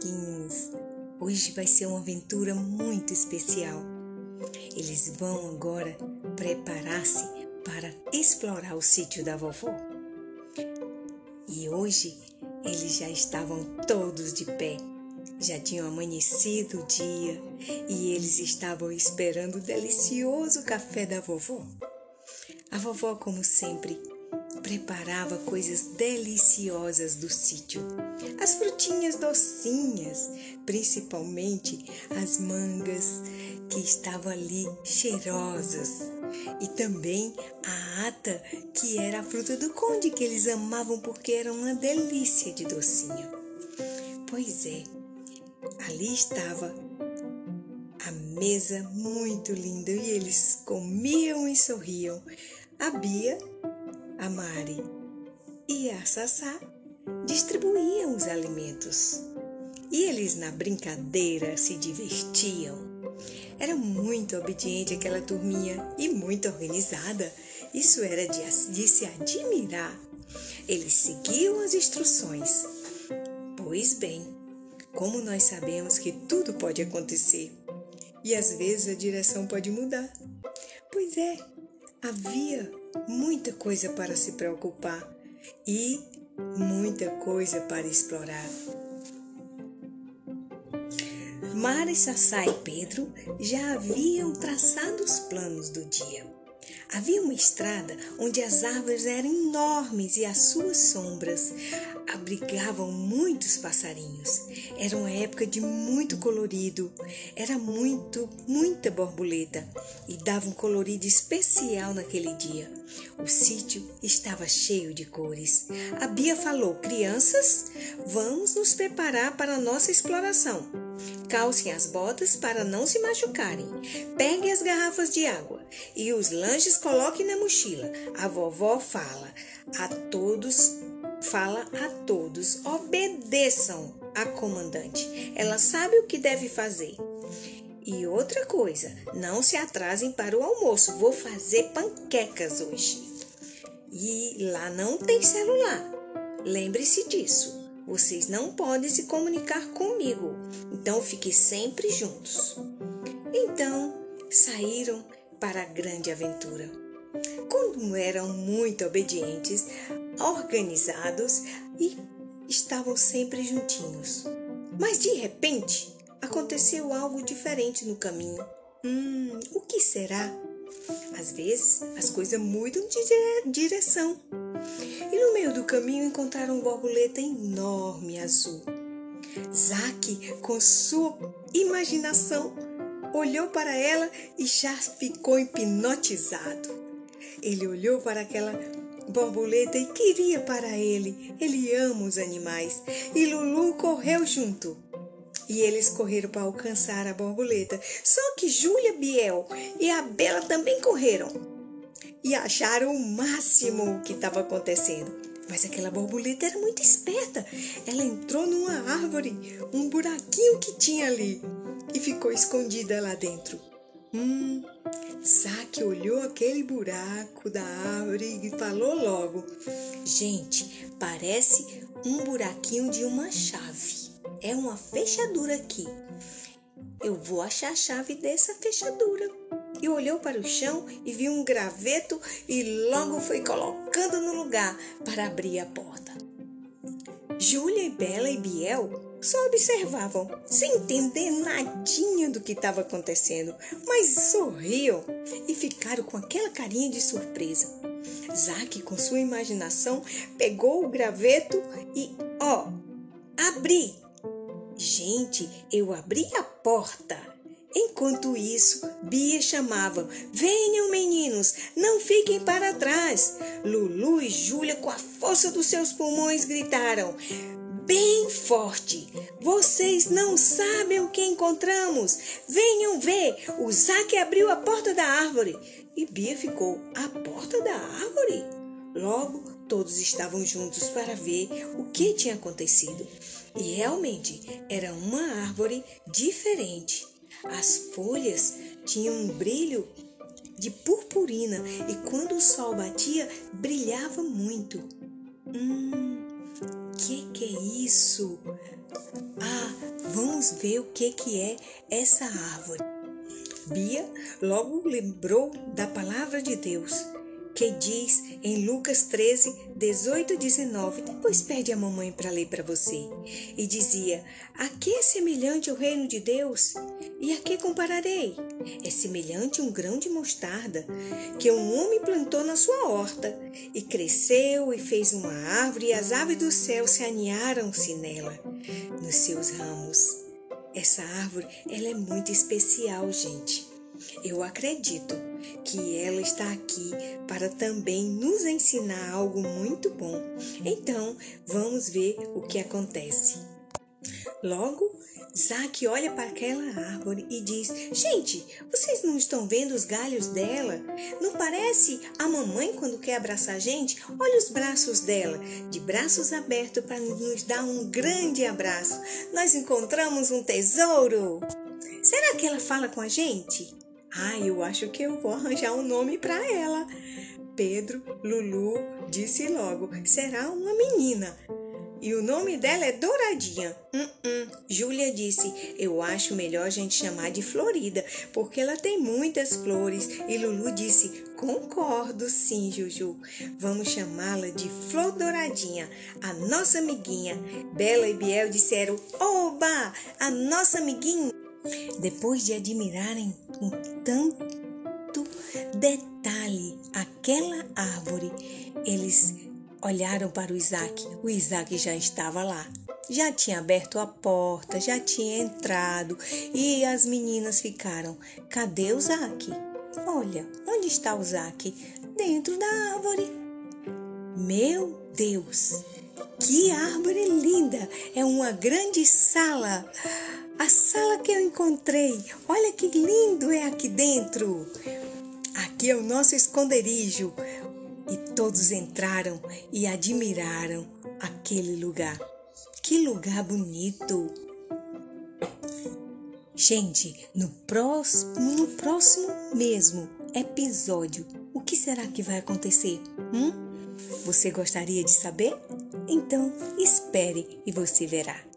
amiguinhos! Hoje vai ser uma aventura muito especial. Eles vão agora preparar-se para explorar o sítio da vovó. E hoje eles já estavam todos de pé. Já tinham amanhecido o dia e eles estavam esperando o delicioso café da vovó. A vovó, como sempre, preparava coisas deliciosas do sítio. As frutinhas docinhas, principalmente as mangas que estavam ali cheirosas. E também a ata, que era a fruta do conde que eles amavam porque era uma delícia de docinho. Pois é, ali estava a mesa muito linda e eles comiam e sorriam. A Bia a Mari e a Sassá distribuíam os alimentos. E eles, na brincadeira, se divertiam. Era muito obediente aquela turminha e muito organizada. Isso era de, de se admirar. Eles seguiam as instruções. Pois bem, como nós sabemos que tudo pode acontecer e às vezes a direção pode mudar. Pois é, havia muita coisa para se preocupar e muita coisa para explorar. Mara, Sassá e Pedro já haviam traçado os planos do dia. Havia uma estrada onde as árvores eram enormes e as suas sombras abrigavam muitos passarinhos. Era uma época de muito colorido, era muito, muita borboleta e dava um colorido especial naquele dia. O sítio estava cheio de cores. A Bia falou: Crianças, vamos nos preparar para a nossa exploração. Calcem as botas para não se machucarem. Peguem as garrafas de água e os lanches coloquem na mochila. A vovó fala a todos fala a todos: obedeçam a comandante. Ela sabe o que deve fazer. E outra coisa, não se atrasem para o almoço. Vou fazer panquecas hoje. E lá não tem celular. Lembre-se disso. Vocês não podem se comunicar comigo. Então fiquem sempre juntos. Então saíram para a grande aventura. Como eram muito obedientes, organizados e estavam sempre juntinhos. Mas de repente aconteceu algo diferente no caminho. Hum, o que será? Às vezes as coisas mudam de direção. E no meio do caminho encontraram uma borboleta enorme azul. Zaque, com sua imaginação, olhou para ela e já ficou hipnotizado. Ele olhou para aquela borboleta e queria para ele. Ele ama os animais. E Lulu correu junto. E eles correram para alcançar a borboleta. Só que Júlia, Biel e a Bela também correram. E acharam o máximo que estava acontecendo. Mas aquela borboleta era muito esperta. Ela entrou numa árvore, um buraquinho que tinha ali, e ficou escondida lá dentro. Hum, olhou aquele buraco da árvore e falou logo: Gente, parece um buraquinho de uma chave. É uma fechadura aqui. Eu vou achar a chave dessa fechadura. E olhou para o chão e viu um graveto e logo foi colocando no lugar para abrir a porta. Júlia, Bela e Biel só observavam, sem entender nadinha do que estava acontecendo, mas sorriam e ficaram com aquela carinha de surpresa. Zaque, com sua imaginação, pegou o graveto e, ó, abri. Gente, eu abri a porta. Enquanto isso, Bia chamava: Venham, meninos, não fiquem para trás. Lulu e Júlia, com a força dos seus pulmões, gritaram: bem forte. Vocês não sabem o que encontramos. Venham ver. O Zaque abriu a porta da árvore. E Bia ficou à porta da árvore. Logo, todos estavam juntos para ver o que tinha acontecido. E realmente era uma árvore diferente. As folhas tinham um brilho de purpurina e quando o sol batia, brilhava muito. Hum, que que é isso? Ah, vamos ver o que que é essa árvore. Bia logo lembrou da palavra de Deus que diz em Lucas 13, 18 e 19. Depois pede a mamãe para ler para você. E dizia: A que é semelhante o reino de Deus? E a que compararei? É semelhante um grão de mostarda que um homem plantou na sua horta e cresceu e fez uma árvore, e as aves do céu se aninharam-se nela, nos seus ramos. Essa árvore, ela é muito especial, gente. Eu acredito que ela está aqui para também nos ensinar algo muito bom. Então, vamos ver o que acontece. Logo, Zack olha para aquela árvore e diz: Gente, vocês não estão vendo os galhos dela? Não parece a mamãe quando quer abraçar a gente? Olha os braços dela, de braços abertos para nos dar um grande abraço. Nós encontramos um tesouro. Será que ela fala com a gente? Ah, eu acho que eu vou arranjar um nome para ela. Pedro Lulu disse logo: será uma menina. E o nome dela é Douradinha. Hum, hum. Júlia disse: Eu acho melhor a gente chamar de Florida, porque ela tem muitas flores. E Lulu disse: Concordo, sim, Juju. Vamos chamá-la de Flor Douradinha, a nossa amiguinha. Bela e Biel disseram: Oba, a nossa amiguinha. Depois de admirarem com tanto detalhe aquela árvore, eles olharam para o Isaac. O Isaac já estava lá. Já tinha aberto a porta, já tinha entrado e as meninas ficaram: Cadê o Isaac? Olha, onde está o Isaac? Dentro da árvore. Meu Deus, que árvore linda! É uma grande sala. A sala que eu encontrei, olha que lindo é aqui dentro. Aqui é o nosso esconderijo. E todos entraram e admiraram aquele lugar. Que lugar bonito! Gente, no próximo, no próximo mesmo episódio, o que será que vai acontecer? Hum? Você gostaria de saber? Então espere e você verá.